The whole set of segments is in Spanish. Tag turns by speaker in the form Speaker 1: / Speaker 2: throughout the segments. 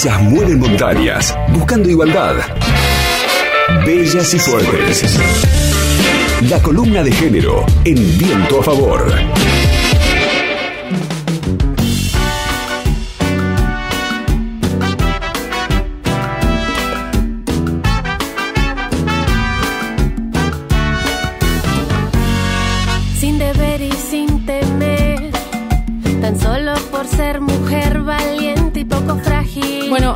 Speaker 1: Ellas mueren montañas, buscando igualdad. Bellas y fuertes. La columna de género en viento a favor.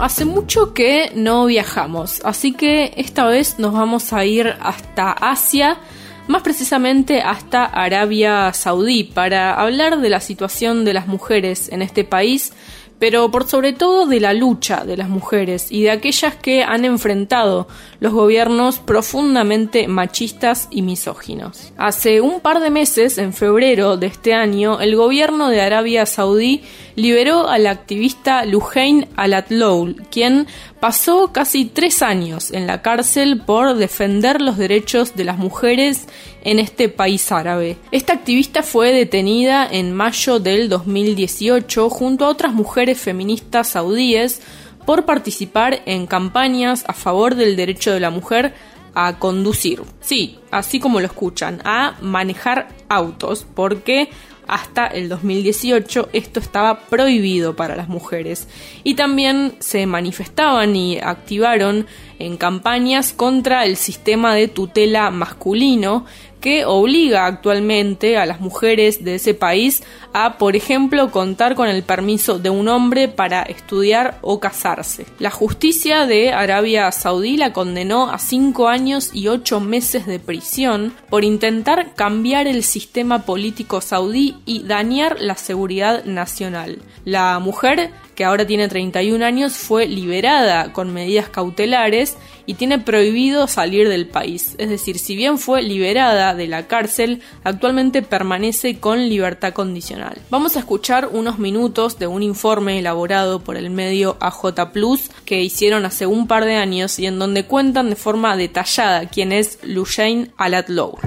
Speaker 2: Hace mucho que no viajamos, así que esta vez nos vamos a ir hasta Asia, más precisamente hasta Arabia Saudí, para hablar de la situación de las mujeres en este país pero por sobre todo de la lucha de las mujeres y de aquellas que han enfrentado los gobiernos profundamente machistas y misóginos. Hace un par de meses, en febrero de este año, el gobierno de Arabia Saudí liberó al activista Lujain Alatloul, quien pasó casi tres años en la cárcel por defender los derechos de las mujeres en este país árabe. Esta activista fue detenida en mayo del 2018 junto a otras mujeres feministas saudíes por participar en campañas a favor del derecho de la mujer a conducir. Sí, así como lo escuchan, a manejar autos, porque hasta el 2018 esto estaba prohibido para las mujeres. Y también se manifestaban y activaron en campañas contra el sistema de tutela masculino que obliga actualmente a las mujeres de ese país a, por ejemplo, contar con el permiso de un hombre para estudiar o casarse. La justicia de Arabia Saudí la condenó a cinco años y ocho meses de prisión por intentar cambiar el sistema político saudí y dañar la seguridad nacional. La mujer que ahora tiene 31 años, fue liberada con medidas cautelares y tiene prohibido salir del país. Es decir, si bien fue liberada de la cárcel, actualmente permanece con libertad condicional. Vamos a escuchar unos minutos de un informe elaborado por el medio AJ Plus que hicieron hace un par de años y en donde cuentan de forma detallada quién es Lujain Alatlow.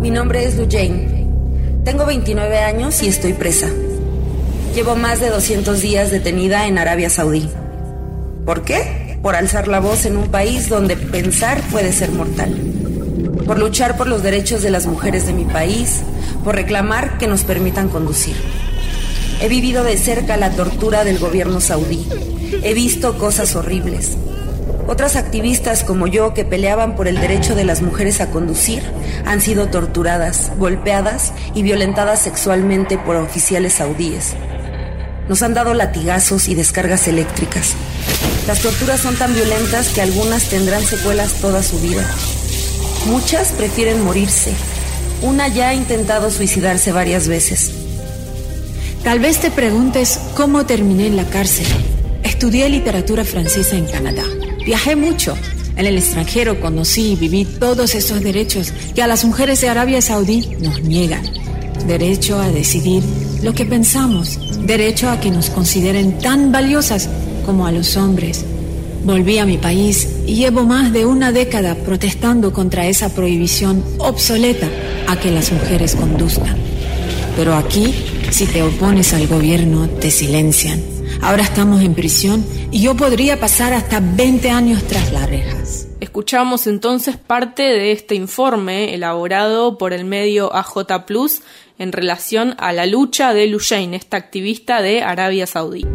Speaker 3: Mi nombre es Lujain. Tengo 29 años y estoy presa. Llevo más de 200 días detenida en Arabia Saudí. ¿Por qué? Por alzar la voz en un país donde pensar puede ser mortal. Por luchar por los derechos de las mujeres de mi país. Por reclamar que nos permitan conducir. He vivido de cerca la tortura del gobierno saudí. He visto cosas horribles. Otras activistas como yo que peleaban por el derecho de las mujeres a conducir han sido torturadas, golpeadas y violentadas sexualmente por oficiales saudíes. Nos han dado latigazos y descargas eléctricas. Las torturas son tan violentas que algunas tendrán secuelas toda su vida. Muchas prefieren morirse. Una ya ha intentado suicidarse varias veces.
Speaker 4: Tal vez te preguntes cómo terminé en la cárcel. Estudié literatura francesa en Canadá. Viajé mucho. En el extranjero conocí y viví todos esos derechos que a las mujeres de Arabia Saudí nos niegan. Derecho a decidir lo que pensamos, derecho a que nos consideren tan valiosas como a los hombres. Volví a mi país y llevo más de una década protestando contra esa prohibición obsoleta a que las mujeres conduzcan. Pero aquí, si te opones al gobierno, te silencian. Ahora estamos en prisión y yo podría pasar hasta 20 años tras las rejas.
Speaker 2: Escuchamos entonces parte de este informe elaborado por el medio AJ Plus en relación a la lucha de Lushain, esta activista de Arabia Saudí.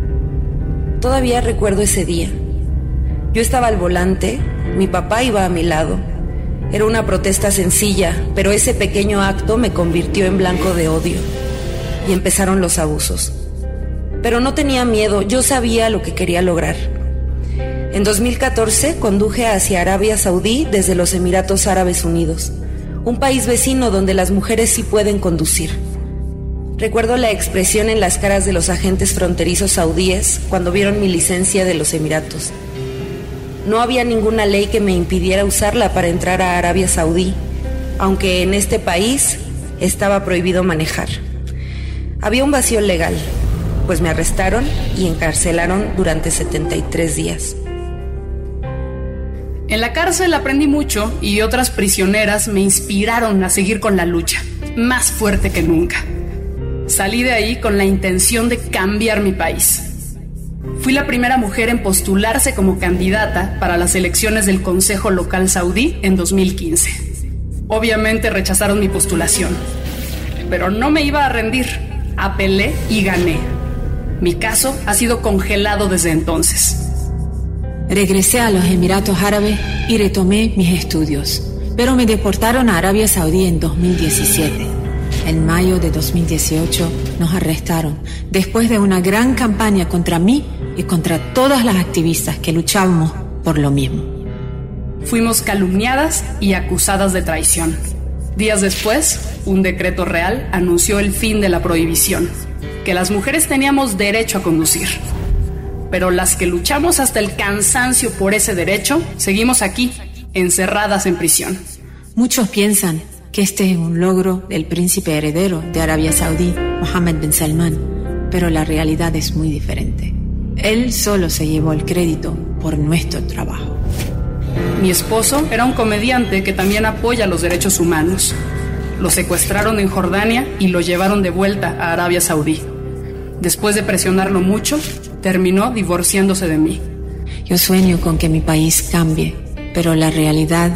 Speaker 3: Todavía recuerdo ese día. Yo estaba al volante, mi papá iba a mi lado. Era una protesta sencilla, pero ese pequeño acto me convirtió en blanco de odio. Y empezaron los abusos. Pero no tenía miedo, yo sabía lo que quería lograr. En 2014 conduje hacia Arabia Saudí desde los Emiratos Árabes Unidos un país vecino donde las mujeres sí pueden conducir. Recuerdo la expresión en las caras de los agentes fronterizos saudíes cuando vieron mi licencia de los Emiratos. No había ninguna ley que me impidiera usarla para entrar a Arabia Saudí, aunque en este país estaba prohibido manejar. Había un vacío legal, pues me arrestaron y encarcelaron durante 73 días.
Speaker 5: En la cárcel aprendí mucho y otras prisioneras me inspiraron a seguir con la lucha, más fuerte que nunca. Salí de ahí con la intención de cambiar mi país. Fui la primera mujer en postularse como candidata para las elecciones del Consejo Local Saudí en 2015. Obviamente rechazaron mi postulación, pero no me iba a rendir. Apelé y gané. Mi caso ha sido congelado desde entonces.
Speaker 4: Regresé a los Emiratos Árabes y retomé mis estudios, pero me deportaron a Arabia Saudí en 2017. En mayo de 2018 nos arrestaron después de una gran campaña contra mí y contra todas las activistas que luchábamos por lo mismo.
Speaker 5: Fuimos calumniadas y acusadas de traición. Días después, un decreto real anunció el fin de la prohibición, que las mujeres teníamos derecho a conducir. Pero las que luchamos hasta el cansancio por ese derecho, seguimos aquí, encerradas en prisión.
Speaker 4: Muchos piensan que este es un logro del príncipe heredero de Arabia Saudí, Mohammed bin Salman, pero la realidad es muy diferente. Él solo se llevó el crédito por nuestro trabajo.
Speaker 5: Mi esposo era un comediante que también apoya los derechos humanos. Lo secuestraron en Jordania y lo llevaron de vuelta a Arabia Saudí. Después de presionarlo mucho, terminó divorciándose de mí.
Speaker 4: Yo sueño con que mi país cambie, pero la realidad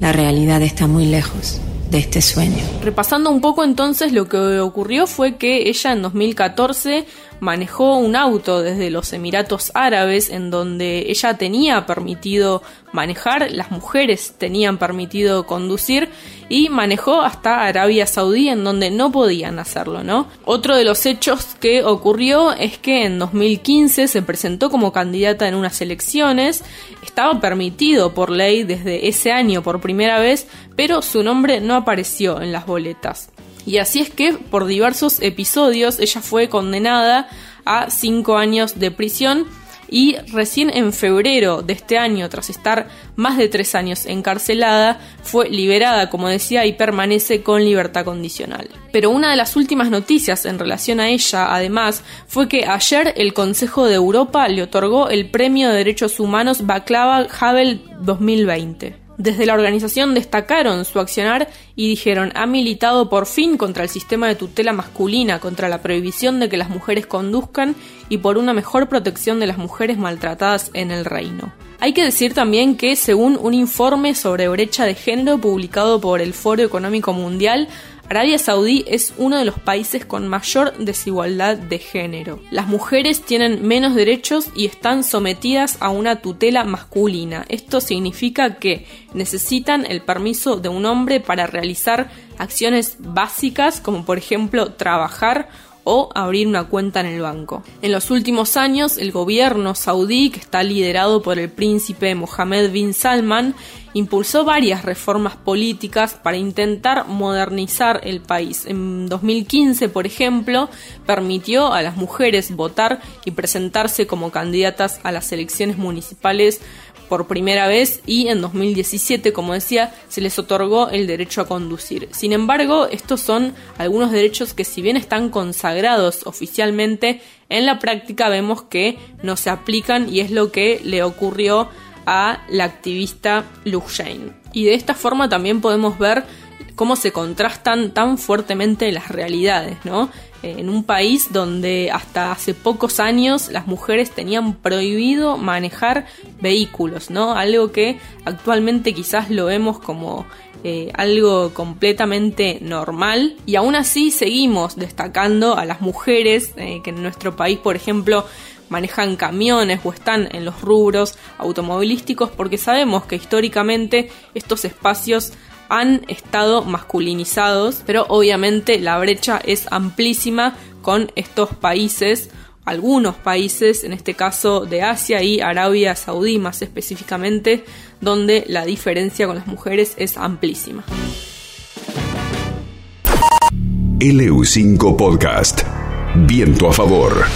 Speaker 4: la realidad está muy lejos de este sueño.
Speaker 2: Repasando un poco entonces lo que ocurrió fue que ella en 2014 manejó un auto desde los Emiratos Árabes en donde ella tenía permitido manejar, las mujeres tenían permitido conducir y manejó hasta Arabia Saudí en donde no podían hacerlo, ¿no? Otro de los hechos que ocurrió es que en 2015 se presentó como candidata en unas elecciones, estaba permitido por ley desde ese año por primera vez, pero su nombre no apareció en las boletas. Y así es que por diversos episodios ella fue condenada a cinco años de prisión y recién en febrero de este año, tras estar más de tres años encarcelada, fue liberada, como decía, y permanece con libertad condicional. Pero una de las últimas noticias en relación a ella, además, fue que ayer el Consejo de Europa le otorgó el Premio de Derechos Humanos Baklava Havel 2020. Desde la organización destacaron su accionar y dijeron ha militado por fin contra el sistema de tutela masculina, contra la prohibición de que las mujeres conduzcan y por una mejor protección de las mujeres maltratadas en el reino. Hay que decir también que, según un informe sobre brecha de género publicado por el Foro Económico Mundial, Arabia Saudí es uno de los países con mayor desigualdad de género. Las mujeres tienen menos derechos y están sometidas a una tutela masculina. Esto significa que necesitan el permiso de un hombre para realizar acciones básicas como por ejemplo trabajar o abrir una cuenta en el banco. En los últimos años, el gobierno saudí, que está liderado por el príncipe Mohammed bin Salman, impulsó varias reformas políticas para intentar modernizar el país. En 2015, por ejemplo, permitió a las mujeres votar y presentarse como candidatas a las elecciones municipales por primera vez y en 2017, como decía, se les otorgó el derecho a conducir. Sin embargo, estos son algunos derechos que si bien están consagrados oficialmente, en la práctica vemos que no se aplican y es lo que le ocurrió a la activista Luke Y de esta forma también podemos ver cómo se contrastan tan fuertemente las realidades, ¿no? en un país donde hasta hace pocos años las mujeres tenían prohibido manejar vehículos, ¿no? Algo que actualmente quizás lo vemos como eh, algo completamente normal y aún así seguimos destacando a las mujeres eh, que en nuestro país, por ejemplo, manejan camiones o están en los rubros automovilísticos porque sabemos que históricamente estos espacios han estado masculinizados, pero obviamente la brecha es amplísima con estos países, algunos países, en este caso de Asia y Arabia Saudí más específicamente, donde la diferencia con las mujeres es amplísima.
Speaker 1: LU5 Podcast. Viento a favor.